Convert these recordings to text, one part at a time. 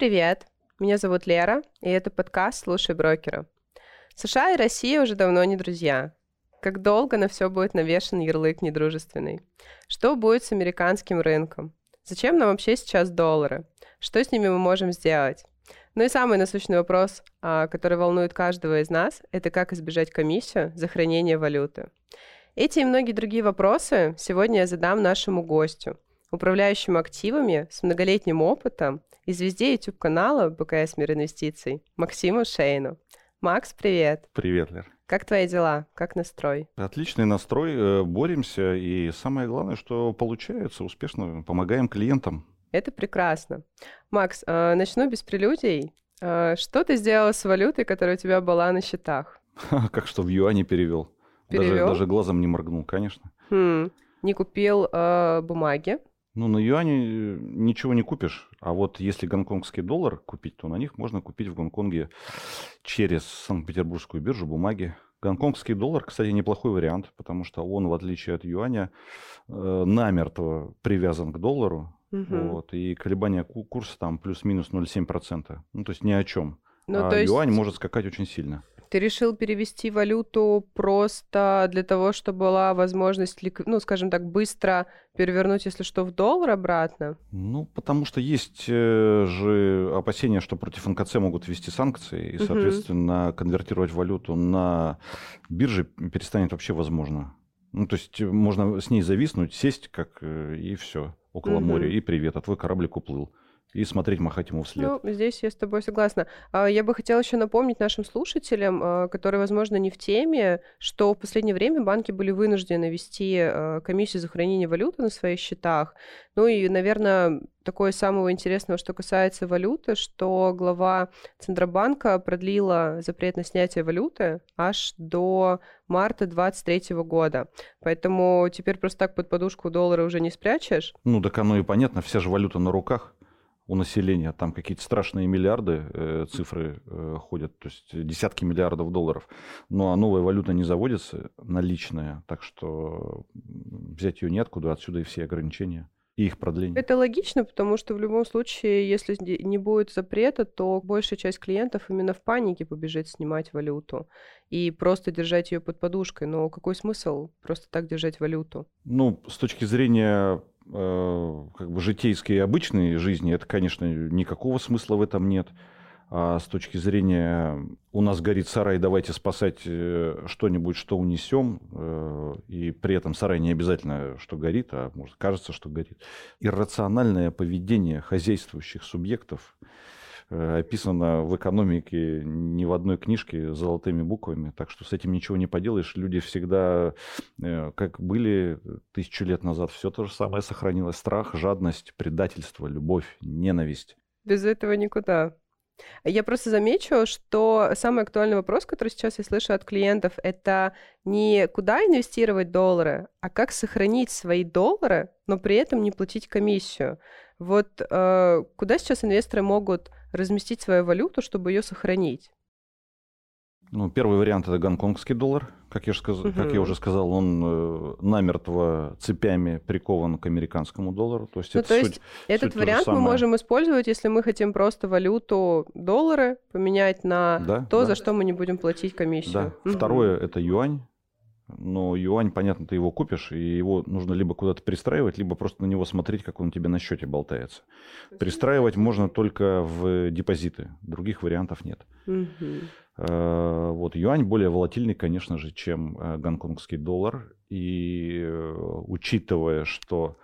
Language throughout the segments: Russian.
привет! Меня зовут Лера, и это подкаст «Слушай брокера». США и Россия уже давно не друзья. Как долго на все будет навешен ярлык недружественный? Что будет с американским рынком? Зачем нам вообще сейчас доллары? Что с ними мы можем сделать? Ну и самый насущный вопрос, а, который волнует каждого из нас, это как избежать комиссию за хранение валюты. Эти и многие другие вопросы сегодня я задам нашему гостю, управляющему активами с многолетним опытом и звезде YouTube-канала БКС Мир Инвестиций Максиму Шейну. Макс, привет. Привет, Лер. Как твои дела? Как настрой? Отличный настрой, э, боремся, и самое главное, что получается успешно, помогаем клиентам. Это прекрасно. Макс, э, начну без прелюдий. Э, что ты сделал с валютой, которая у тебя была на счетах? Как что, в юане перевел? Перевел? Даже, даже глазом не моргнул, конечно. Хм, не купил э, бумаги? Ну, на юане э, ничего не купишь. А вот если гонконгский доллар купить, то на них можно купить в Гонконге через Санкт-Петербургскую биржу бумаги. Гонконгский доллар, кстати, неплохой вариант, потому что он, в отличие от юаня, э, намертво привязан к доллару. Угу. Вот, и колебания ку- курса там плюс-минус 0,7%. Ну, то есть ни о чем. Ну, а то есть юань может скакать очень сильно. ты решил перевести валюту просто для того, чтобы была возможность, ну, скажем так, быстро перевернуть, если что, в доллар обратно? Ну, потому что есть э, же опасения, что против НКЦ могут ввести санкции, и, соответственно, конвертировать валюту на бирже перестанет вообще возможно. Ну, то есть э, можно с ней зависнуть, сесть, как э, и все, около Мгм. моря, и привет, а твой кораблик уплыл. И смотреть, махать ему вслед. Ну, здесь я с тобой согласна. А, Я бы хотела еще напомнить нашим слушателям, а, которые, возможно, не в теме, что в последнее время банки были вынуждены вести а, комиссию за хранение валюты на своих счетах. Ну и, наверное, такое самого интересного, что касается валюты, что глава Центробанка продлила запрет на снятие валюты аж до марта 2023 года. Поэтому теперь просто так под подушку доллара уже не спрячешь. Ну, так оно и понятно, вся же валюта на руках у населения. Там какие-то страшные миллиарды э, цифры э, ходят, то есть десятки миллиардов долларов. Ну, а новая валюта не заводится, наличная, так что взять ее неоткуда, отсюда и все ограничения, и их продление. Это логично, потому что в любом случае, если не будет запрета, то большая часть клиентов именно в панике побежит снимать валюту и просто держать ее под подушкой. Но какой смысл просто так держать валюту? Ну, с точки зрения как бы житейской и обычной жизни, это, конечно, никакого смысла в этом нет. А с точки зрения у нас горит сарай, давайте спасать э, что-нибудь, что унесем, э, и при этом сарай не обязательно, что горит, а может кажется, что горит. Иррациональное поведение хозяйствующих субъектов э, описано в экономике ни в одной книжке золотыми буквами, так что с этим ничего не поделаешь. Люди всегда, э, как были тысячу лет назад, все то же самое сохранилось. Страх, жадность, предательство, любовь, ненависть. Без этого никуда. Я просто замечу, что самый актуальный вопрос, который сейчас я слышу от клиентов, это не куда инвестировать доллары, а как сохранить свои доллары, но при этом не платить комиссию. Вот э, куда сейчас инвесторы могут разместить свою валюту, чтобы ее сохранить? Ну, первый вариант это гонконгский доллар. Как я, сказ- как я уже сказал, он э, намертво цепями прикован к американскому доллару. То есть Ну, это то суть- есть этот суть то же вариант мы можем использовать, если мы хотим просто валюту доллары поменять на Да, то, да. за что мы не будем платить комиссию. Да. Мгм. Второе это юань. Но юань, понятно, ты его купишь, и его нужно либо куда-то пристраивать, либо просто на него смотреть, как он у тебя на счете болтается. Пристраивать можно только в депозиты. Других вариантов нет. Э, Вот юань более волатильный, конечно же, чем э, гонконгский доллар. И э, учитывая, что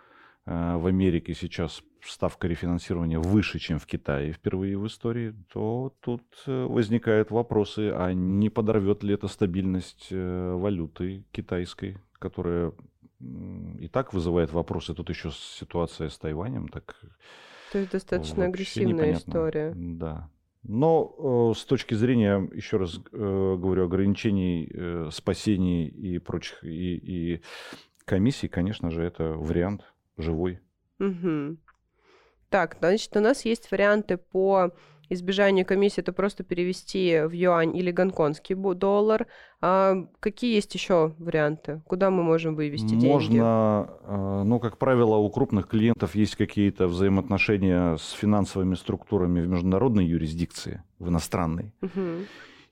в Америке сейчас ставка рефинансирования выше, чем в Китае впервые в истории, то тут э, возникают вопросы, а не подорвет ли это стабильность э, валюты китайской, которая и так вызывает вопросы. Тут еще ситуация с Тайванем, так То есть достаточно агрессивная непонятно. история. Да. Но э, с точки зрения, еще раз э, говорю, ограничений, э, спасений и прочих, и, и комиссий, конечно же, это вариант живой. Мгм. Так, значит, у нас есть варианты по избежание комиссии это просто перевести в юань или гонконгский доллар. А какие есть еще варианты? Куда мы можем вывести Можно, деньги? Можно, э, ну, как правило, у крупных клиентов есть какие-то взаимоотношения с финансовыми структурами в международной юрисдикции, в иностранной. Угу.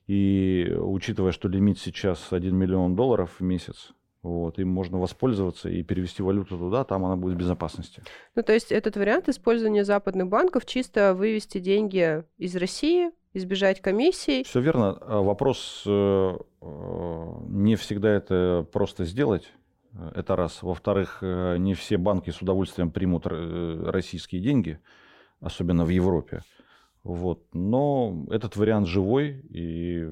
И учитывая, что лимит сейчас 1 миллион долларов в месяц, вот, им можно воспользоваться и перевести валюту туда, там она будет в безопасности. Ну, то есть этот вариант использования западных банков чисто вывести деньги из России, избежать комиссий. Все верно. А вопрос э, э, не всегда это просто сделать. Это раз. Во-вторых, э, не все банки с удовольствием примут российские деньги, особенно в Европе. Вот. Но этот вариант живой, и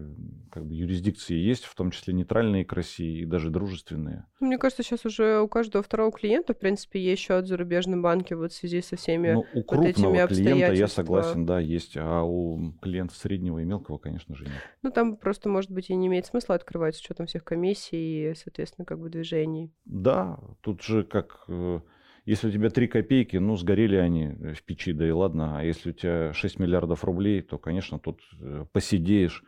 как бы юрисдикции есть, в том числе нейтральные к России и даже дружественные. Мне кажется, сейчас уже у каждого второго клиента, в принципе, есть счет в зарубежном банке вот в связи со всеми ну, у крупного вот этими клиента, я согласен, да, есть, а у клиента среднего и мелкого, конечно же, нет. Ну, там просто, может быть, и не имеет смысла открывать с учетом всех комиссий и, соответственно, как бы движений. Да, тут же как э, если у тебя 3 копейки, ну, сгорели они в печи, да и ладно. А если у тебя 6 миллиардов рублей, то, конечно, тут э, посидеешь,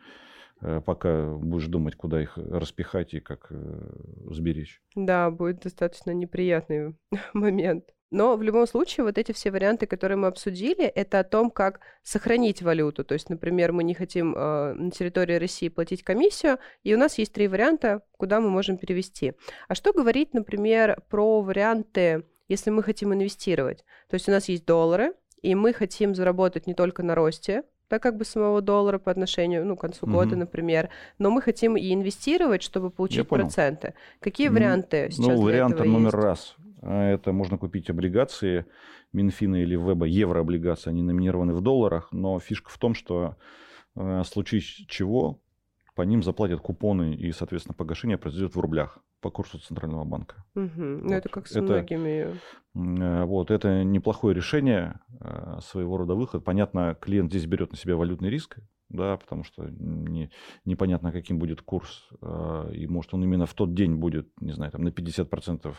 э, пока будешь думать, куда их распихать и как э, сберечь. Да, будет достаточно неприятный момент. Но в любом случае вот эти все варианты, которые мы обсудили, это о том, как сохранить валюту. То есть, например, мы не хотим э, на территории России платить комиссию, и у нас есть три варианта, куда мы можем перевести. А что говорить, например, про варианты если мы хотим инвестировать. То есть у нас есть доллары, и мы хотим заработать не только на росте, да, как бы самого доллара по отношению, ну, к концу угу. года, например, но мы хотим и инвестировать, чтобы получить проценты. Какие варианты сейчас Ну, вариант номер есть? раз. А, это можно купить облигации Минфина или Веба, еврооблигации, они номинированы в долларах, но фишка в том, что э, в случае чего по ним заплатят купоны, и, соответственно, погашение произойдет в рублях по курсу Центрального банка. Угу. Вот. Это как с это, многими. Э, вот, это неплохое решение, э, своего рода выход. Понятно, клиент здесь берет на себя валютный риск, да, потому что не, непонятно, каким будет курс, э, и может он именно в тот день будет, не знаю, там на 50%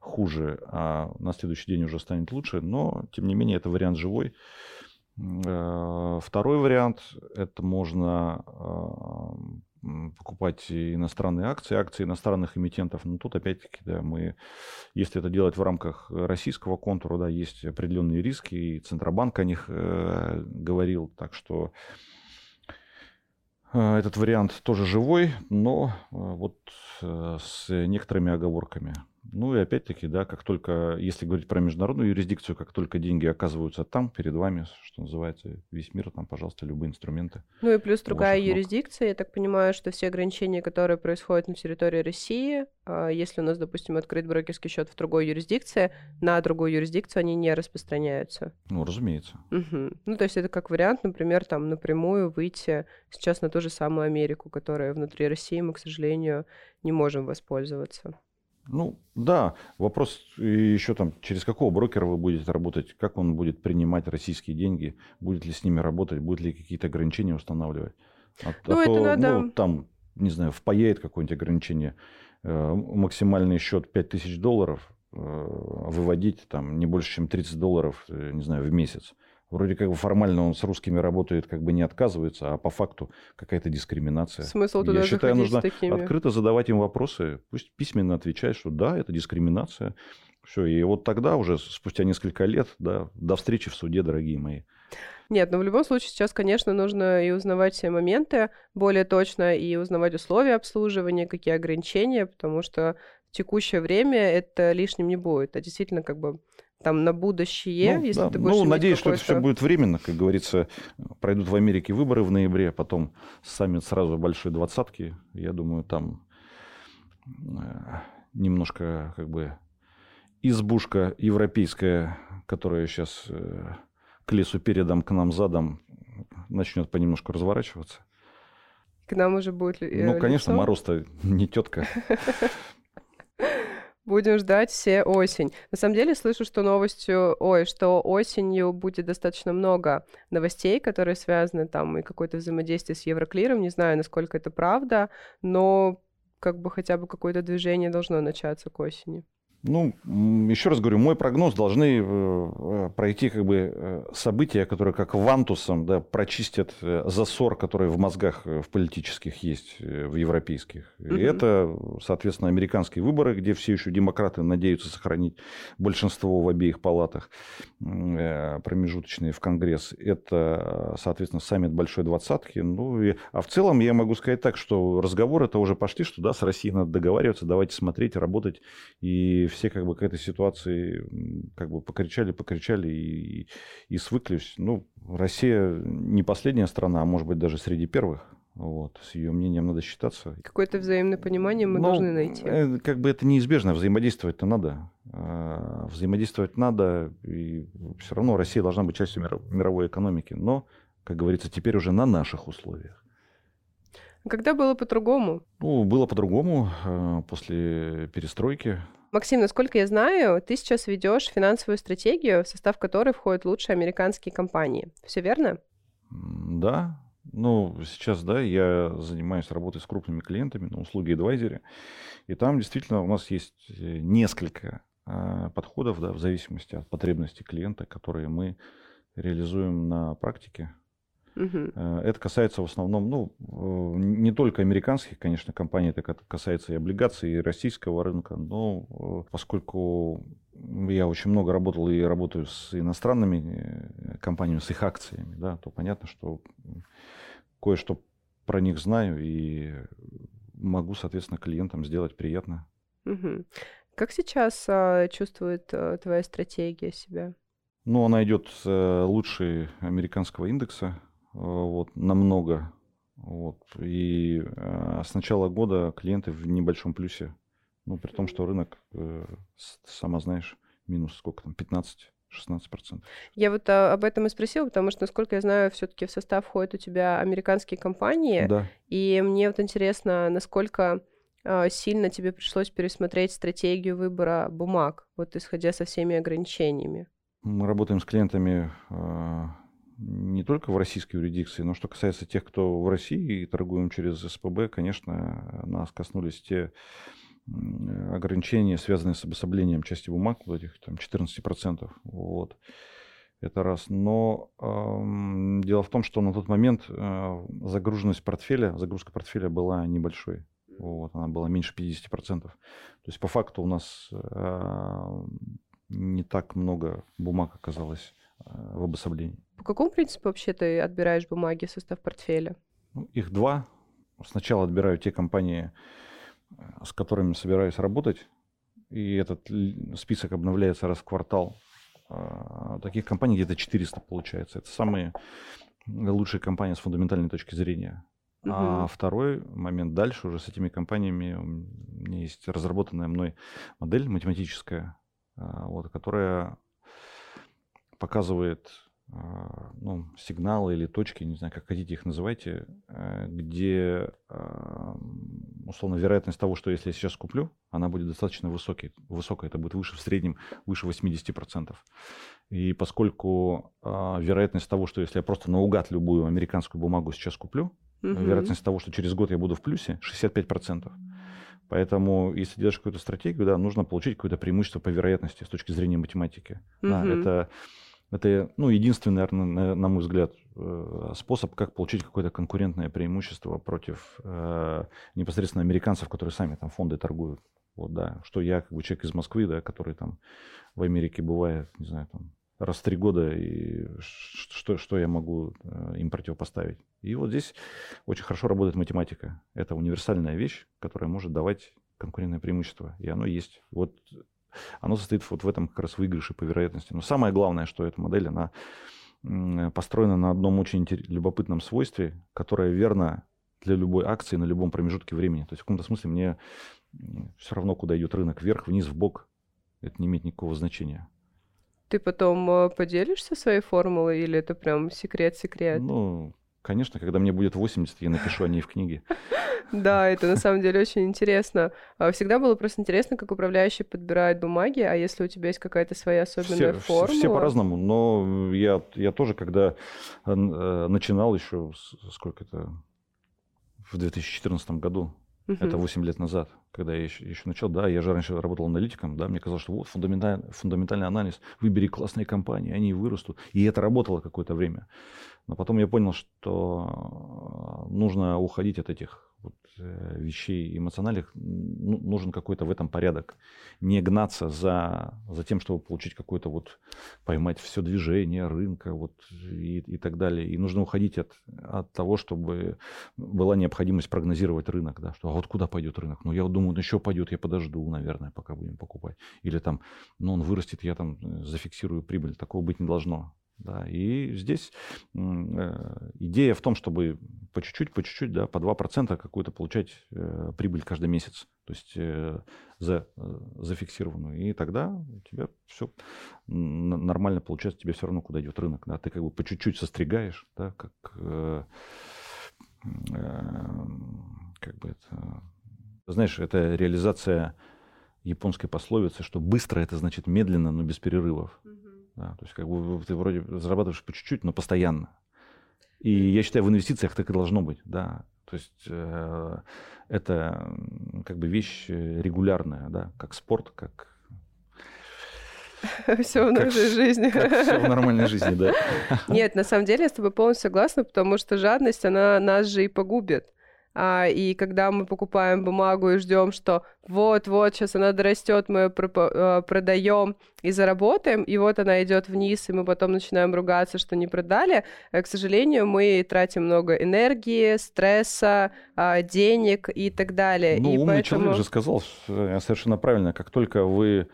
хуже, а на следующий день уже станет лучше, но, тем не менее, это вариант живой. Второй вариант – это можно покупать иностранные акции, акции иностранных эмитентов. Но тут опять-таки, да, мы, если это делать в рамках российского контура, да, есть определенные риски, и Центробанк о них э, говорил, так что э, этот вариант тоже живой, но э, вот э, с некоторыми оговорками. Ну и опять-таки, да, как только, если говорить про международную юрисдикцию, как только деньги оказываются там, перед вами, что называется, весь мир, там, пожалуйста, любые инструменты. Ну и плюс другая юрисдикция, я так понимаю, что все ограничения, которые происходят на территории России, а, если у нас, допустим, открыт брокерский счет в другой юрисдикции, на другую юрисдикцию они не распространяются. Ну, разумеется. Угу. Ну, то есть это как вариант, например, там напрямую выйти сейчас на ту же самую Америку, которая внутри России мы, к сожалению, не можем воспользоваться. Ну, да, вопрос еще там, через какого брокера вы будете работать, как он будет принимать российские деньги, будет ли с ними работать, будет ли какие-то ограничения устанавливать. А, ну, а это то, надо... ну, там, не знаю, впаяет какое-нибудь ограничение, э, максимальный счет 5000 долларов, э, выводить там не больше, чем 30 долларов, э, не знаю, в месяц. Вроде как бы формально он с русскими работает, как бы не отказывается, а по факту какая-то дискриминация. Смысл туда Я считаю, нужно такими. открыто задавать им вопросы, пусть письменно отвечать, что да, это дискриминация. Все, и вот тогда уже, спустя несколько лет, да, до встречи в суде, дорогие мои. Нет, но в любом случае сейчас, конечно, нужно и узнавать все моменты более точно, и узнавать условия обслуживания, какие ограничения, потому что в текущее время это лишним не будет. А действительно, как бы там на будущее, ну, если да. ты будешь Ну, надеюсь, что это все будет временно, как говорится. Пройдут в Америке выборы в ноябре, потом саммит сразу большой двадцатки. Я думаю, там э, немножко как бы избушка европейская, которая сейчас э, к лесу передом, к нам задом, начнет понемножку разворачиваться. К нам уже будет э, Ну, конечно, мороз-то не тетка. Будем ждать все осень. На самом деле слышу, что новостью, ой, что осенью будет достаточно много новостей, которые связаны там и какое-то взаимодействие с Евроклиром. Не знаю, насколько это правда, но как бы хотя бы какое-то движение должно начаться к осени. Ну, еще раз говорю, мой прогноз должны э, э, пройти как бы э, события, которые как вантусом да, прочистят засор, который в мозгах в политических есть, в европейских. И это, соответственно, американские выборы, где все еще демократы надеются сохранить большинство в обеих палатах промежуточные в Конгресс. Это, соответственно, саммит Большой Двадцатки. Ну, и, а в целом я могу сказать так, что разговоры это уже пошли, что да, с Россией надо договариваться, давайте смотреть, работать и все как бы к этой ситуации как бы покричали, покричали и, и свыклись. Ну, Россия не последняя страна, а может быть даже среди первых. Вот, с ее мнением надо считаться. Какое-то взаимное понимание мы Но, должны найти. Э, как бы это неизбежно, взаимодействовать-то надо. А, взаимодействовать надо, и все равно Россия должна быть частью мировой экономики. Но, как говорится, теперь уже на наших условиях. Когда было по-другому? Ну, было по-другому а, после перестройки. Максим, насколько я знаю, ты сейчас ведешь финансовую стратегию, в состав которой входят лучшие американские компании. Все верно? Да. Ну, сейчас, да, я занимаюсь работой с крупными клиентами на услуги адвайзере. И там действительно у нас есть э, несколько а, подходов, да, в зависимости от потребностей клиента, которые мы реализуем на практике. Угу. Это касается в основном, ну, э, не только американских, конечно, компаний, это касается и облигаций, и российского рынка, но э, поскольку я очень много работал и работаю с иностранными компаниями, с их акциями, да, то понятно, что кое-что про них знаю и могу, соответственно, клиентам сделать приятно. Угу. Как сейчас а, чувствует а, твоя стратегия себя? Ну, она идет с лучшей американского индекса вот, намного. Вот. И э, с начала года клиенты в небольшом плюсе. Ну, при том, что рынок, э, сама знаешь, минус сколько там, 15 16%. Я вот а, об этом и спросила, потому что, насколько я знаю, все-таки в состав входят у тебя американские компании. Да. И мне вот интересно, насколько а, сильно тебе пришлось пересмотреть стратегию выбора бумаг, вот исходя со всеми ограничениями. Мы работаем с клиентами а, не только в российской юрисдикции, но что касается тех, кто в России и торгуем через СПБ, конечно, нас коснулись те ограничения, связанные с обособлением части бумаг, вот этих там 14%. Вот. Это раз. Но э, дело в том, что на тот момент э, загруженность портфеля, загрузка портфеля была небольшой. Вот, она была меньше 50%. То есть по факту у нас э, не так много бумаг оказалось в обособлении. По какому принципу вообще ты отбираешь бумаги в состав портфеля? Ну, их два. Сначала отбираю те компании, с которыми собираюсь работать, и этот список обновляется раз в квартал. А, таких компаний где-то 400 получается. Это самые лучшие компании с фундаментальной точки зрения. Угу. А второй момент дальше уже с этими компаниями у меня есть разработанная мной модель математическая, а, вот, которая показывает ну, сигналы или точки, не знаю, как хотите их называйте, э, где, а, условно, вероятность того, что если я сейчас куплю, она будет достаточно высокой, высокая, это будет выше в среднем, выше 80%. И поскольку а, вероятность того, что если я просто наугад любую американскую бумагу сейчас куплю, угу. вероятность того, что через год я буду в плюсе, 65%. Поэтому, если делаешь какую-то стратегию, да, нужно получить какое-то преимущество по вероятности с точки зрения математики. Угу. Да, это это, ну, единственный, наверное, на, мой взгляд, э, способ, как получить какое-то конкурентное преимущество против э, непосредственно американцев, которые сами там фонды торгуют. Вот, да, что я, как бы человек из Москвы, да, который там в Америке бывает, не знаю, там раз в три года, и что, что я могу э, им противопоставить. И вот здесь очень хорошо работает математика. Это универсальная вещь, которая может давать конкурентное преимущество. И оно есть. Вот оно состоит вот в этом как раз выигрыше по вероятности. Но самое главное, что эта модель, она построена на одном очень любопытном свойстве, которое верно для любой акции на любом промежутке времени. То есть в каком-то смысле мне все равно, куда идет рынок, вверх, вниз, в бок, это не имеет никакого значения. Ты потом э, поделишься своей формулой или это прям секрет-секрет? Ну, конечно, когда мне будет 80, я напишу о ней в книге. Да, это на самом деле очень интересно. А всегда было просто интересно, как управляющий подбирает бумаги, а если у тебя есть какая-то своя особенная все, формула? Все, все по-разному, но я, я тоже, когда э, начинал еще, сколько это, в 2014 году, угу. это 8 лет назад, когда я еще, еще начал, да, я же раньше работал аналитиком, да, мне казалось, что вот фундаментальный, фундаментальный анализ, выбери классные компании, они вырастут. И это работало какое-то время. Но потом я понял, что нужно уходить от этих вот, э, вещей эмоциональных, ну, нужен какой-то в этом порядок. Не гнаться за, за тем, чтобы получить какой-то вот, поймать все движение рынка вот, и, и так далее. И нужно уходить от, от того, чтобы была необходимость прогнозировать рынок, да, что а вот куда пойдет рынок? Ну, я думаю, ну, еще пойдет, я подожду, наверное, пока будем покупать. Или там, ну, он вырастет, я там э, зафиксирую прибыль. Такого быть не должно. Да, и здесь э, идея в том, чтобы по чуть-чуть, по чуть-чуть, да, по 2% какую-то получать э, прибыль каждый месяц, то есть э, за, зафиксированную. И тогда у тебя все нормально получается, тебе все равно куда идет рынок. Да, ты как бы по чуть-чуть состригаешь, да, как, э, э, как бы это... Знаешь, это реализация японской пословицы, что быстро это значит медленно, но без перерывов. Mm-hmm. Да, то есть как бы ты вроде зарабатываешь по чуть-чуть, но постоянно. И я считаю, в инвестициях так и должно быть, да. То есть э, это как бы вещь э, регулярная, да, как спорт, как все в нашей жизни. Все в нормальной жизни, да. Нет, на самом деле я с тобой полностью согласна, потому что жадность, она нас же и погубит. А, и когда мы покупаем бумагу и ждем, что вот-вот сейчас она дорастет, мы ее а, продаем и заработаем, и вот она идет вниз, и мы потом начинаем ругаться, что не продали, э, к сожалению, мы тратим много энергии, стресса, а, денег и так далее. Ну, и умный поэтому... человек же сказал э, совершенно правильно, как только вы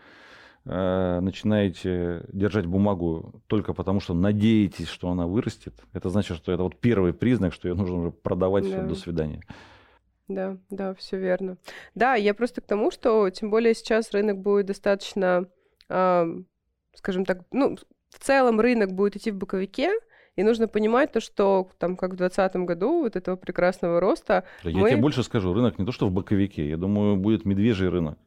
начинаете держать бумагу только потому, что надеетесь, что она вырастет, это значит, что это вот первый признак, что ее нужно уже продавать, да. все, до свидания. Да, да, все верно. Да, я просто к тому, что тем более сейчас рынок будет достаточно, э, скажем так, ну, в целом рынок будет идти в боковике, и нужно понимать то, что там, как в 2020 году, вот этого прекрасного роста... Да, мы... Я тебе больше скажу, рынок не то, что в боковике, я думаю, будет медвежий рынок.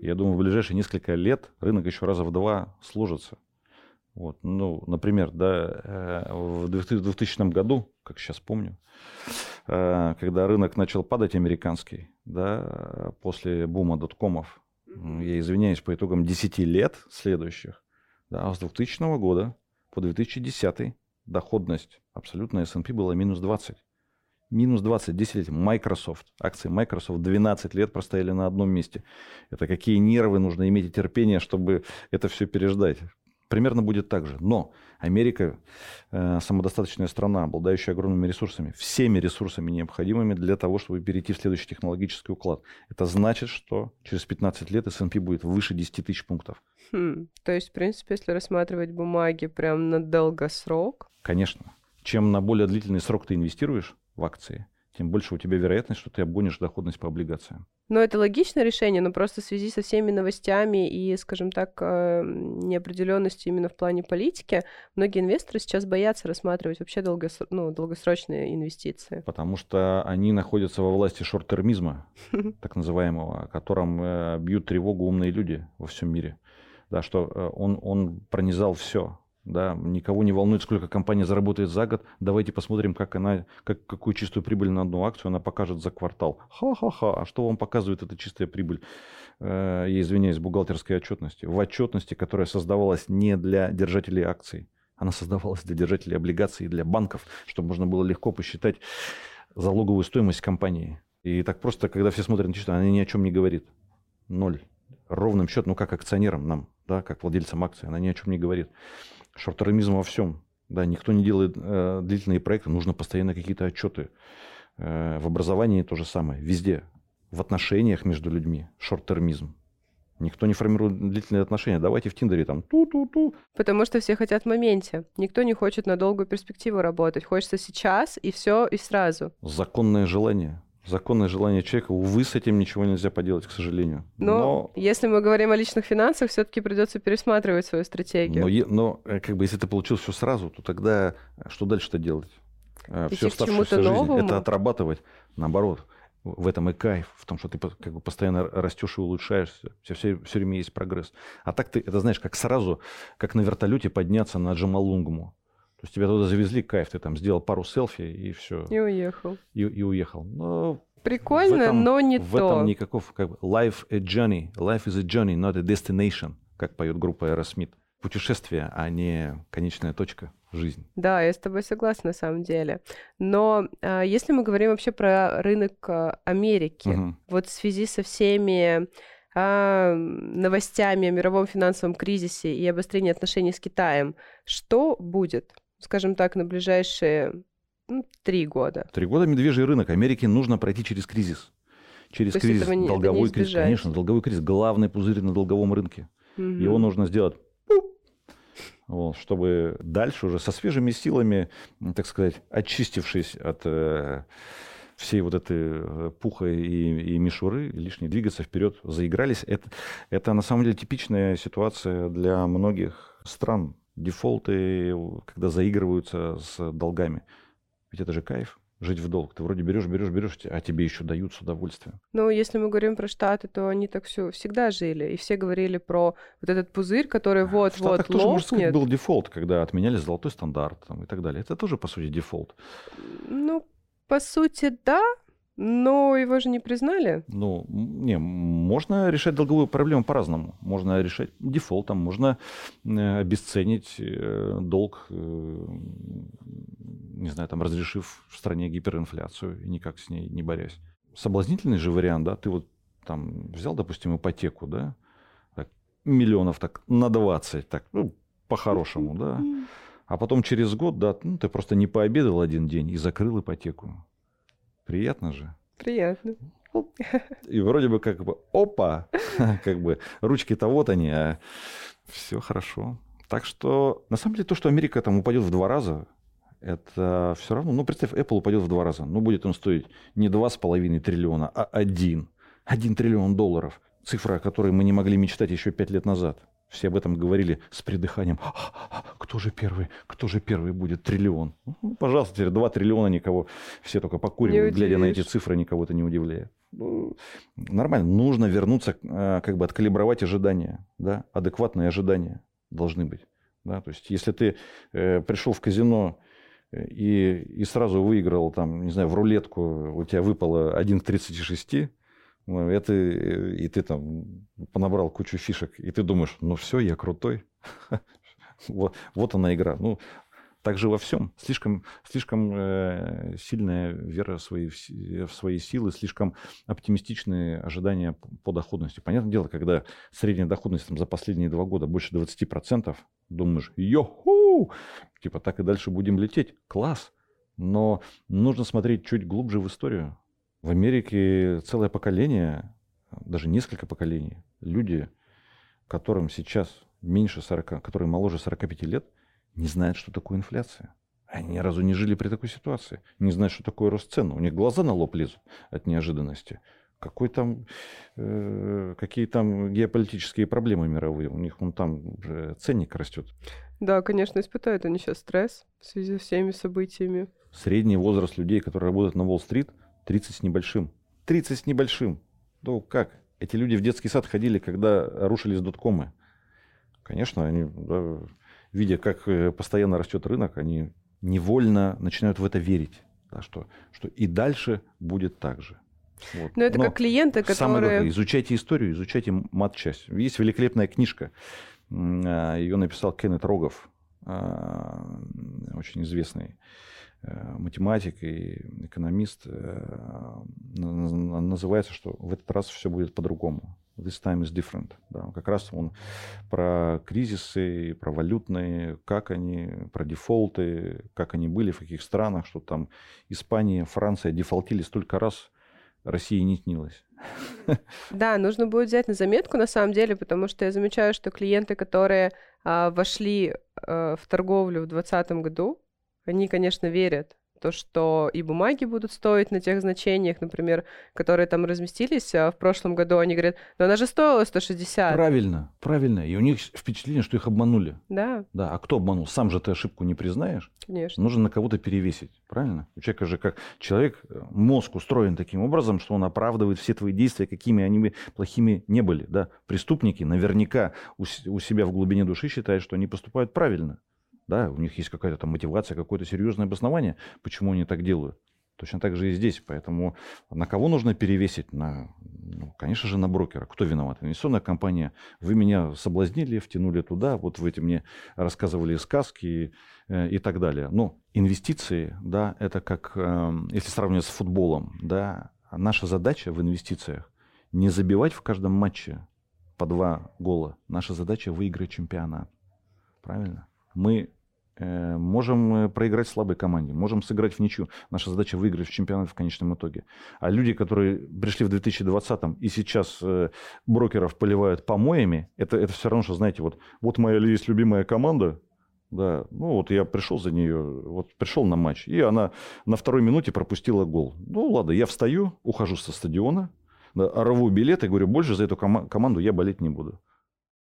Я думаю, в ближайшие несколько лет рынок еще раза в два сложится. Вот, ну, например, да, э, в 2000 году, как сейчас помню, э, когда рынок начал падать американский, да, после бума доткомов, я извиняюсь, по итогам 10 лет следующих, да, с 2000 года по 2010 доходность абсолютно S&P была минус 20. Минус 20, 10 лет. Microsoft. Акции Microsoft 12 лет простояли на одном месте. Это какие нервы нужно иметь и терпение, чтобы это все переждать. Примерно будет так же. Но Америка э, самодостаточная страна, обладающая огромными ресурсами, всеми ресурсами необходимыми для того, чтобы перейти в следующий технологический уклад. Это значит, что через 15 лет S&P будет выше 10 тысяч пунктов. Хм, то есть, в принципе, если рассматривать бумаги прям на долгосрок... Конечно. Чем на более длительный срок ты инвестируешь, в акции, тем больше у тебя вероятность, что ты обгонишь доходность по облигациям. Но это логичное решение, но просто в связи со всеми новостями и, скажем так, э, неопределенностью именно в плане политики, многие инвесторы сейчас боятся рассматривать вообще долгоср... ну, долгосрочные инвестиции. Потому что они находятся во власти шорт-термизма, так называемого, о котором э, бьют тревогу умные люди во всем мире. Да, что э, он, он пронизал все, да, никого не волнует, сколько компания заработает за год. Давайте посмотрим, как она, как, какую чистую прибыль на одну акцию она покажет за квартал. Ха-ха-ха, а что вам показывает эта чистая прибыль? Э, я извиняюсь, бухгалтерской отчетности. В отчетности, которая создавалась не для держателей акций, она создавалась для держателей облигаций и для банков, чтобы можно было легко посчитать залоговую стоимость компании. И так просто, когда все смотрят на чисто, она ни о чем не говорит. Ноль. Ровным счетом, ну как акционерам нам, да, как владельцам акций, она ни о чем не говорит шорт-термизм во всем. Да, никто не делает э, длительные проекты, нужно постоянно какие-то отчеты. Э, в образовании то же самое, везде. В отношениях между людьми шорт-термизм. Никто не формирует длительные отношения. Давайте в Тиндере там ту-ту-ту. Потому что все хотят в моменте. Никто не хочет на долгую перспективу работать. Хочется сейчас и все и сразу. Законное желание законное желание человека. Увы, с этим ничего нельзя поделать, к сожалению. Но, но... если мы говорим о личных финансах, все-таки придется пересматривать свою стратегию. Но, но э, как бы если ты получил все сразу, то тогда э, что дальше-то делать? Э, все оставшуюся жизнь это отрабатывать. Наоборот, в этом и кайф, в том, что ты как бы постоянно растешь и улучшаешься, все, все, все время есть прогресс. А так ты, это знаешь, как сразу, как на вертолете подняться на Джамалунгму. Есть тебя туда завезли, кайф, ты там сделал пару селфи и все. И уехал. И, и уехал. Но Прикольно, этом, но не в то. В этом никаков... Как бы, life a journey. Life is a journey, not a destination, как поет группа Aerosmith. Путешествие, а не конечная точка жизни. Да, я с тобой согласна на самом деле. Но а, если мы говорим вообще про рынок а, Америки, угу. вот в связи со всеми а, новостями о мировом финансовом кризисе и обострении отношений с Китаем, что будет, скажем так, на ближайшие ну, три года? Три года медвежий рынок. Америке нужно пройти через кризис. Через То кризис, не, долговой кризис, конечно, долговой кризис, главный пузырь на долговом рынке. Угу. Его нужно сделать вот, чтобы дальше уже со свежими силами, так сказать, очистившись от э, всей вот этой э, пуха и, и мишуры, лишней двигаться вперед, заигрались. Это, это на самом деле типичная ситуация для многих стран. Дефолты, когда заигрываются с долгами. Ведь это же кайф жить в долг. Ты вроде берешь, берешь, берешь, а тебе еще дают с удовольствием. Ну, если мы говорим про Штаты, то они так все всегда жили. И все говорили про вот этот пузырь, который вот-вот лопнет. тоже, можно сказать, был дефолт, когда отменяли золотой стандарт там, и так далее. Это тоже, по сути, дефолт. Ну, по сути, да, но его же не признали. Ну, не, можно решать долговую проблему по-разному. Можно решать дефолтом, можно э, обесценить э, долг, э, не знаю, там, разрешив в стране гиперинфляцию и никак с ней не борясь. Соблазнительный же вариант, да, ты вот там взял, допустим, ипотеку, да, так, миллионов так на 20, так, ну, по-хорошему, да, а потом через год, да, ну, ты просто не пообедал один день и закрыл ипотеку. Приятно же. Приятно. И вроде бы как бы опа, как бы ручки-то вот они, а все хорошо. Так что на самом деле то, что Америка там упадет в два раза, это все равно, ну представь, Apple упадет в два раза. Ну будет он стоить не два с половиной триллиона, а один. Один триллион долларов. Цифра, о которой мы не могли мечтать еще пять лет назад. Все об этом говорили с придыханием. Кто же первый? Кто же первый будет? Триллион. Ну, пожалуйста, теперь 2 триллиона никого. Все только покуривают, глядя на эти цифры, никого это не удивляет. Ну, нормально. Нужно вернуться, а, как бы откалибровать ожидания. Да? Адекватные ожидания должны быть. Да? То есть, если ты э, пришел в казино э, и, и сразу выиграл, там, не знаю, в рулетку, у тебя выпало 1 к 36, это, э, и ты там понабрал кучу фишек, и ты думаешь, ну все, я крутой. вот, вот она игра. Ну, так же во всем. Слишком, слишком э, сильная вера в свои, в свои силы, слишком оптимистичные ожидания по доходности. Понятное дело, когда средняя доходность там, за последние два года больше 20%, думаешь, йоху, типа так и дальше будем лететь. Класс. Но нужно смотреть чуть глубже в историю. В Америке целое поколение, даже несколько поколений, люди, которым сейчас меньше 40, которые моложе 45 лет, не знают, что такое инфляция. Они ни разу не жили при такой ситуации. Не знают, что такое рост цен. У них глаза на лоб лезут от неожиданности. Какой там, э, какие там геополитические проблемы мировые. У них вон там ценник растет. Да, конечно, испытают они сейчас стресс в связи с всеми событиями. Средний возраст людей, которые работают на Уолл-стрит – 30 с небольшим. 30 с небольшим. Ну как? Эти люди в детский сад ходили, когда рушились доткомы. Конечно, они, да, видя, как э, постоянно растет рынок, они невольно начинают в это верить. Да, что, что и дальше будет так же. Вот. Но это Но как клиенты, которые... Самое главное, изучайте историю, изучайте мат-часть. Есть великолепная книжка. А, Ее написал Кеннет Рогов, а, очень известный математик и экономист, э, называется, что в этот раз все будет по-другому. This time is different. Да, как раз он про кризисы, про валютные, как они, про дефолты, как они были, в каких странах, что там Испания, Франция дефолтили столько раз, России не снилось. Да, нужно будет взять на заметку на самом деле, потому что я замечаю, что клиенты, которые а, вошли а, в торговлю в 2020 году, они, конечно, верят то, что и бумаги будут стоить на тех значениях, например, которые там разместились а в прошлом году, они говорят, но она же стоила 160. Правильно, правильно. И у них впечатление, что их обманули. Да. Да, а кто обманул? Сам же ты ошибку не признаешь. Конечно. Нужно на кого-то перевесить, правильно? У человека же как человек, э, мозг устроен таким образом, что он оправдывает все твои действия, какими они плохими не были. Да? Преступники наверняка у себя в глубине души считают, что они поступают правильно да, у них есть какая-то там мотивация, какое-то серьезное обоснование, почему они так делают. Точно так же и здесь. Поэтому на кого нужно перевесить? На, ну, конечно же, на брокера. Кто виноват? Инвестиционная компания. Вы меня соблазнили, втянули туда, вот вы эти мне рассказывали сказки и, э, и так далее. Но инвестиции, да, это как, э, если сравнивать с футболом, да, наша задача в инвестициях не забивать в каждом матче по два гола. Наша задача выиграть чемпионат. Правильно? Мы можем э, проиграть слабой команде, можем сыграть в ничью. Наша задача выиграть в чемпионате в конечном итоге. А люди, которые пришли в 2020-м и сейчас э, брокеров поливают помоями, это, это все равно, что, знаете, вот, вот моя есть любимая команда, да, ну вот я пришел за нее, вот пришел на матч, и она на второй минуте пропустила гол. Ну ладно, я встаю, ухожу со стадиона, да, рву билет и говорю, больше за эту ком- команду я болеть не буду.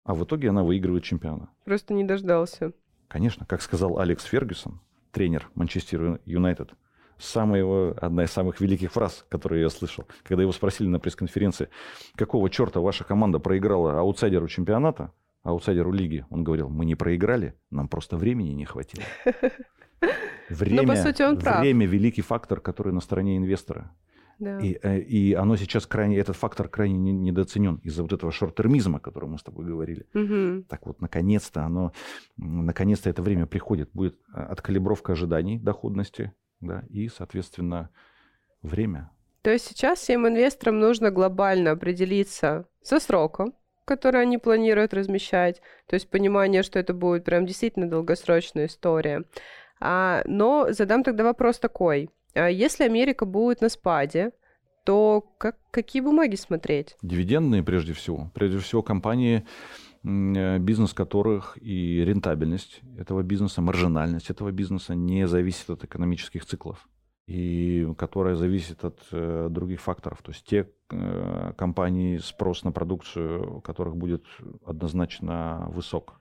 А в итоге она выигрывает чемпионат. Просто не дождался. Конечно, как сказал Алекс Фергюсон, тренер Манчестер Юнайтед, самая одна из самых великих фраз, которые я слышал, когда его спросили на пресс-конференции, какого черта ваша команда проиграла аутсайдеру чемпионата, аутсайдеру лиги, он говорил, мы не проиграли, нам просто времени не хватило. Время, Но, по сути, он прав. время великий фактор, который на стороне инвестора. Да. И, э, и оно сейчас крайне, этот фактор крайне недооценен из-за вот этого шорт-термизма, о котором мы с тобой говорили. Угу. Так вот, наконец-то оно, наконец-то это время приходит. Будет а, откалибровка ожиданий доходности, да, и, соответственно, время. То есть сейчас всем инвесторам нужно глобально определиться со сроком, который они планируют размещать, то есть понимание, что это будет прям действительно долгосрочная история. А, но задам тогда вопрос такой – если Америка будет на спаде, то как, какие бумаги смотреть? Дивидендные прежде всего. Прежде всего компании, э, бизнес которых и рентабельность этого бизнеса, маржинальность этого бизнеса не зависит от экономических циклов и которая зависит от э, других факторов. То есть те э, компании, спрос на продукцию, у которых будет однозначно высок,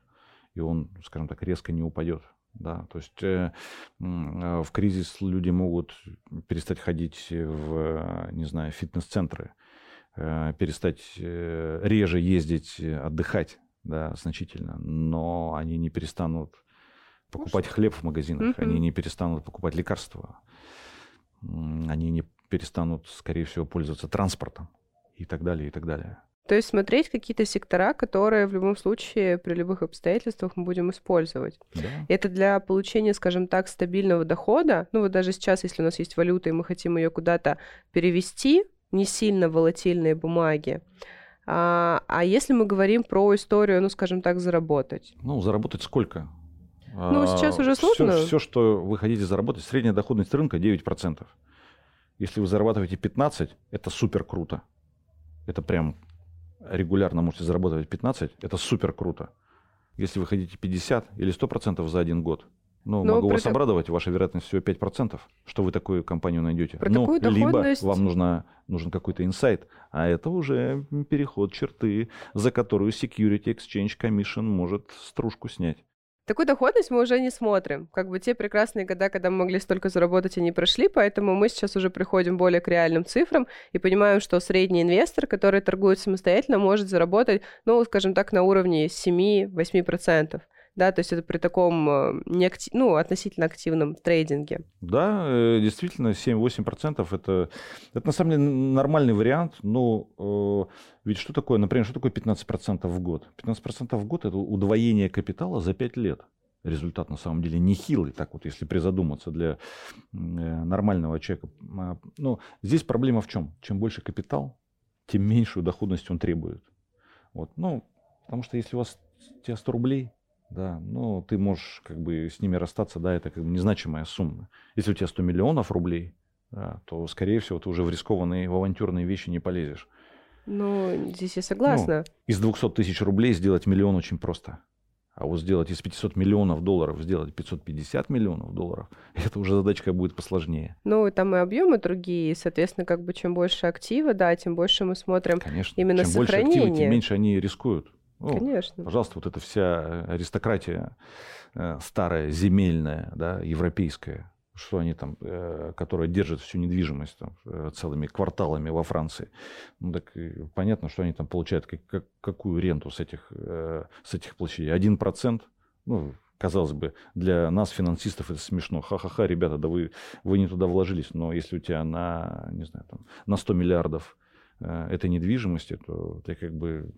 и он, скажем так, резко не упадет. Да, то есть э, э, в кризис люди могут перестать ходить в, не знаю, фитнес-центры, э, перестать э, реже ездить отдыхать, да, значительно, но они не перестанут покупать хлеб в магазинах, mm-hmm. они не перестанут покупать лекарства, они не перестанут, скорее всего, пользоваться транспортом и так далее, и так далее. То есть смотреть какие-то сектора, которые в любом случае при любых обстоятельствах мы будем использовать. Да. Это для получения, скажем так, стабильного дохода. Ну вот даже сейчас, если у нас есть валюта, и мы хотим ее куда-то перевести, не сильно волатильные бумаги. А, а если мы говорим про историю, ну, скажем так, заработать? Ну, заработать сколько? Ну, сейчас уже сложно. Все, все, что вы хотите заработать, средняя доходность рынка 9%. Если вы зарабатываете 15%, это супер круто. Это прям регулярно можете зарабатывать 15, это супер круто. Если вы хотите 50 или 100% за один год, ну, Но могу вас так... обрадовать, ваша вероятность всего 5%, что вы такую компанию найдете. Про ну, доходность... либо вам нужно, нужен какой-то инсайт, а это уже переход черты, за которую Security Exchange Commission может стружку снять. Такую доходность мы уже не смотрим. Как бы те прекрасные года, когда мы могли столько заработать, они прошли, поэтому мы сейчас уже приходим более к реальным цифрам и понимаем, что средний инвестор, который торгует самостоятельно, может заработать, ну, скажем так, на уровне 7-8% да, то есть это при таком э, неактив... ну, относительно активном трейдинге. Да, э, действительно, 7-8% это, это на самом деле нормальный вариант, но э, ведь что такое, например, что такое 15% в год? 15% в год это удвоение капитала за 5 лет. Результат на самом деле нехилый, так вот, если призадуматься для нормального человека. А, но здесь проблема в чем? Чем больше капитал, тем меньшую доходность он требует. Вот, ну, потому что если у вас у тебя 100 рублей, да, ну, ты можешь как бы с ними расстаться, да, это как бы незначимая сумма. Если у тебя 100 миллионов рублей, да, то, скорее всего, ты уже в рискованные, в авантюрные вещи не полезешь. Ну, здесь я согласна. Ну, из 200 тысяч рублей сделать миллион очень просто. А вот сделать из 500 миллионов долларов, сделать 550 миллионов долларов, это уже задачка будет посложнее. Ну, и там и объемы другие, соответственно, как бы чем больше актива, да, тем больше мы смотрим Конечно. именно чем сохранение. больше актива, тем меньше они рискуют. Ну, Конечно. Пожалуйста, вот эта вся аристократия э, старая, земельная, да, европейская, что они там, э, которая держит всю недвижимость там, э, целыми кварталами во Франции. Ну так понятно, что они там получают как, как, какую ренту с этих, с этих площадей. Один процент, ну, Казалось бы, для нас, финансистов, это смешно. Ха-ха-ха, ребята, да вы, вы не туда вложились. Но если у тебя на, не знаю, там, на 100 миллиардов э, этой недвижимости, то ты как бы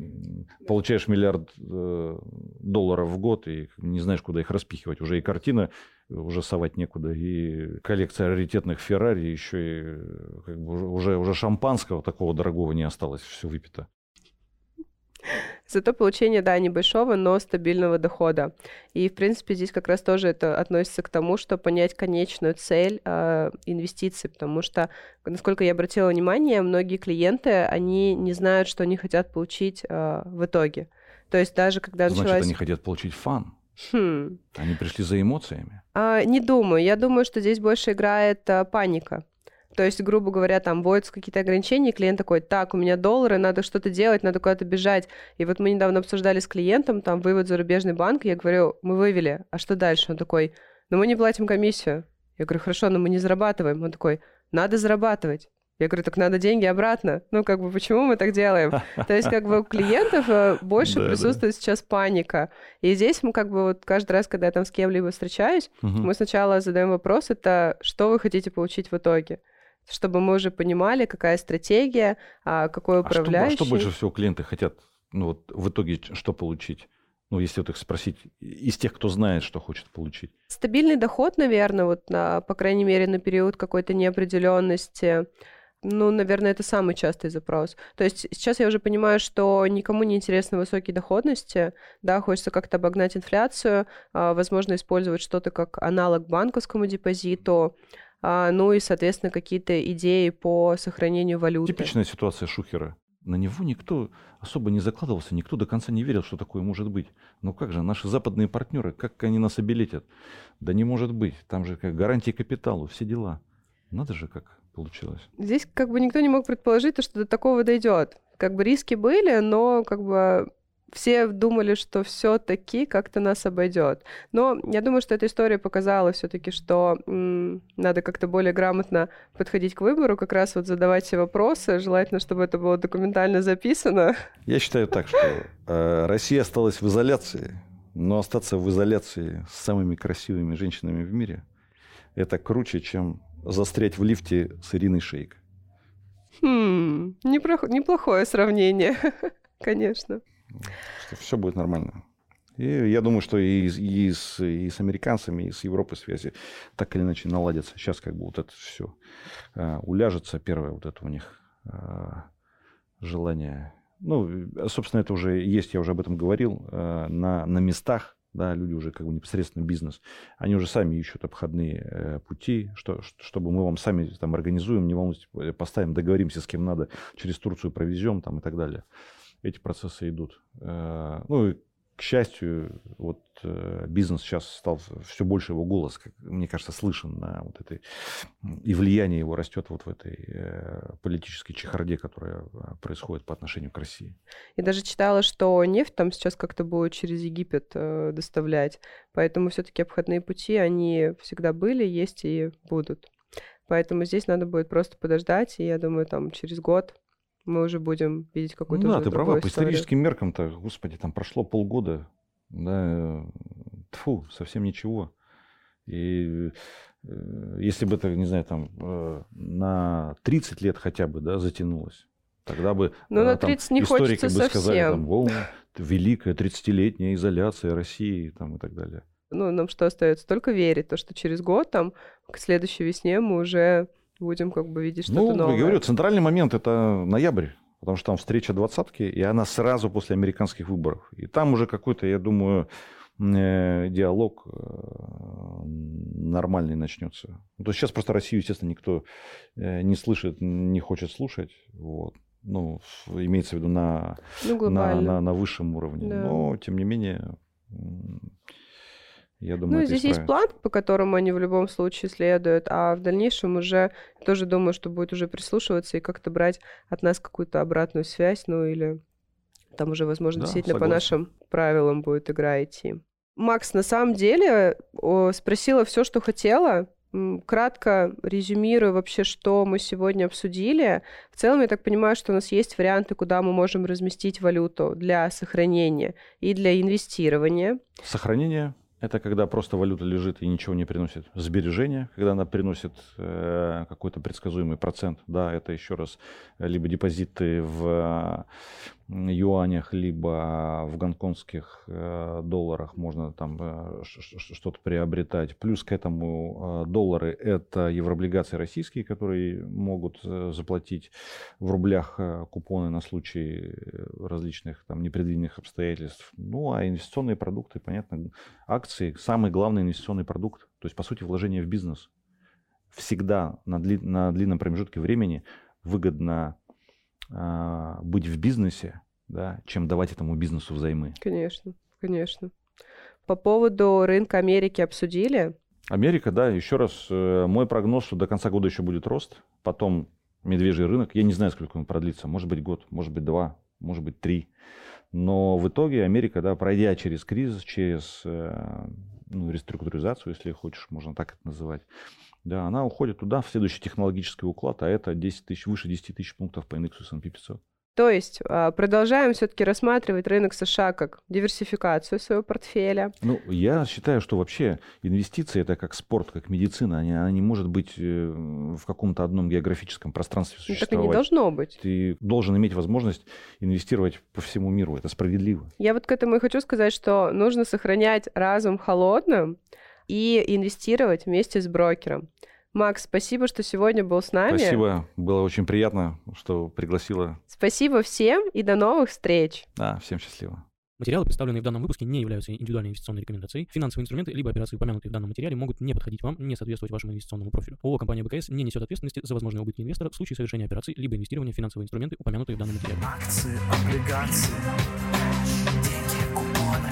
получаешь миллиард э, долларов в год и не знаешь, куда их распихивать. Уже и картина, уже совать некуда, и коллекция раритетных Феррари, еще и как бы уже, уже шампанского такого дорогого не осталось, все выпито. Зато получение, да, небольшого, но стабильного дохода. И, в принципе, здесь как раз тоже это относится к тому, что понять конечную цель э, инвестиций, потому что, насколько я обратила внимание, многие клиенты, они не знают, что они хотят получить э, в итоге. То есть даже когда Значит, началась... они хотят получить фан. Хм. Они пришли за эмоциями? А, не думаю. Я думаю, что здесь больше играет а, паника. То есть, грубо говоря, там вводятся какие-то ограничения, и клиент такой, так, у меня доллары, надо что-то делать, надо куда-то бежать. И вот мы недавно обсуждали с клиентом, там, вывод зарубежный банк, я говорю, мы вывели, а что дальше? Он такой, ну мы не платим комиссию. Я говорю, хорошо, но мы не зарабатываем. Он такой, надо зарабатывать. Я говорю, так надо деньги обратно. Ну, как бы, почему мы так делаем? То есть, как бы, у клиентов э, больше присутствует сейчас паника. И здесь мы, как бы, вот каждый раз, когда я там с кем-либо встречаюсь, мы сначала задаем вопрос, это что вы хотите получить в итоге? Чтобы мы уже понимали, какая стратегия, а какой управляющий. А что, а что больше всего клиенты хотят ну, вот в итоге что получить? Ну, если вот их спросить из тех, кто знает, что хочет получить. Стабильный доход, наверное, вот на, по крайней мере, на период какой-то неопределенности. Ну, наверное, это самый частый запрос. То есть сейчас я уже понимаю, что никому не интересны высокие доходности, да, хочется как-то обогнать инфляцию, а, возможно, использовать что-то как аналог банковскому депозиту, ну и, соответственно, какие-то идеи по сохранению валюты. Типичная ситуация Шухера. На него никто особо не закладывался, никто до конца не верил, что такое может быть. Ну как же, наши западные партнеры, как они нас обелетят? Да не может быть, там же как гарантии капиталу, все дела. Надо же, как получилось. Здесь как бы никто не мог предположить, что до такого дойдет. Как бы риски были, но как бы все думали, что все-таки как-то нас обойдет. Но я думаю, что эта история показала все-таки, что м, надо как-то более грамотно подходить к выбору, как раз вот задавать все вопросы, желательно, чтобы это было документально записано. Я считаю так, что э, Россия осталась в изоляции, но остаться в изоляции с самыми красивыми женщинами в мире это круче, чем застрять в лифте с Ириной Шейк. Хм, неплохое сравнение, конечно что все будет нормально. И я думаю, что и, и, с, и с американцами, и с Европой связи так или иначе наладятся. Сейчас как бы вот это все э, уляжется. Первое вот это у них э, желание. Ну, собственно, это уже есть, я уже об этом говорил, э, на, на местах, да, люди уже как бы непосредственно бизнес, они уже сами ищут обходные э, пути, что, чтобы мы вам сами там организуем, не волнуйтесь, поставим, договоримся с кем надо, через Турцию провезем там и так далее эти процессы идут. Э, ну и к счастью, вот э, бизнес сейчас стал все больше его голос, как, мне кажется, слышен на вот этой и влияние его растет вот в этой э, политической чехарде, которая происходит по отношению к России. Я даже читала, что нефть там сейчас как-то будет через Египет доставлять, поэтому все-таки обходные пути они всегда были, есть и будут. Поэтому здесь надо будет просто подождать, и я думаю, там через год мы уже будем видеть какую-то Ну да, ты права, по историческим меркам-то, господи, там прошло полгода, да, тфу, совсем ничего. И э, если бы это, не знаю, там э, на 30 лет хотя бы, да, затянулось, тогда бы ну, э, на 30 там, не историки бы совсем. сказали, там, О, великая 30-летняя изоляция России там, и так далее. Ну, нам что остается? Только верить, то, что через год, там, к следующей весне мы уже будем как бы видеть что-то ну, новое. Ну, говорю, центральный момент – это ноябрь, потому что там встреча двадцатки, и она сразу после американских выборов. И там уже какой-то, я думаю, э, диалог э, нормальный начнется. То есть сейчас просто Россию, естественно, никто э, не слышит, не хочет слушать. Вот. Ну, имеется в виду на, ну, на, на, на высшем уровне. Да. Но, тем не менее, я думаю, ну, здесь есть план, по которому они в любом случае следуют, а в дальнейшем уже тоже думаю, что будет уже прислушиваться и как-то брать от нас какую-то обратную связь, ну или там уже, возможно, да, действительно согласен. по нашим правилам будет игра идти. Макс, на самом деле спросила все, что хотела. Кратко резюмирую вообще, что мы сегодня обсудили. В целом, я так понимаю, что у нас есть варианты, куда мы можем разместить валюту для сохранения и для инвестирования. Сохранение Это когда просто валюта лежит и ничего не приносит. Сбережения, когда она приносит э, какой-то предсказуемый процент. Да, это еще раз либо депозиты в юанях, либо в гонконгских э, долларах можно там э, что-то приобретать. Плюс к этому э, доллары – это еврооблигации российские, которые могут заплатить в рублях купоны на случай различных там непредвиденных обстоятельств. Ну, а инвестиционные продукты, понятно, акции – самый главный инвестиционный продукт. То есть, по сути, вложение в бизнес. Всегда на, дли, на длинном промежутке времени выгодно а, быть в бизнесе, да, чем давать этому бизнесу взаймы. Конечно, конечно. По поводу рынка Америки обсудили? Америка, да, еще раз, э, мой прогноз, что до конца года еще будет рост, потом медвежий рынок, я не знаю, сколько он продлится, может быть год, может быть два, может быть три, но в итоге Америка, да, пройдя через кризис, через э, ну, реструктуризацию, если хочешь, можно так это называть, да, она уходит туда, в следующий технологический уклад, а это 10 тысяч, выше 10 тысяч пунктов по индексу S&P 500. То есть а, продолжаем все-таки рассматривать рынок США как диверсификацию своего портфеля. Ну, я считаю, что вообще инвестиции это как спорт, как медицина. Она, она не может быть э, в каком-то одном географическом пространстве существовать. Ну, так и не должно быть. Ты должен иметь возможность инвестировать по всему миру. Это справедливо. Я вот к этому и хочу сказать, что нужно сохранять разум холодным и инвестировать вместе с брокером. Макс, спасибо, что сегодня был с нами. Спасибо, было очень приятно, что пригласила. Спасибо всем и до новых встреч. Да, всем счастливо. Материалы, представленные в данном выпуске, не являются индивидуальной инвестиционной рекомендацией. Финансовые инструменты либо операции, упомянутые в данном материале, могут не подходить вам, не соответствовать вашему инвестиционному профилю. ООО «Компания БКС» не несет ответственности за возможные убытки инвестора в случае совершения операций либо инвестирования в финансовые инструменты, упомянутые в данном материале. Акции, облигации, деньги, купоны.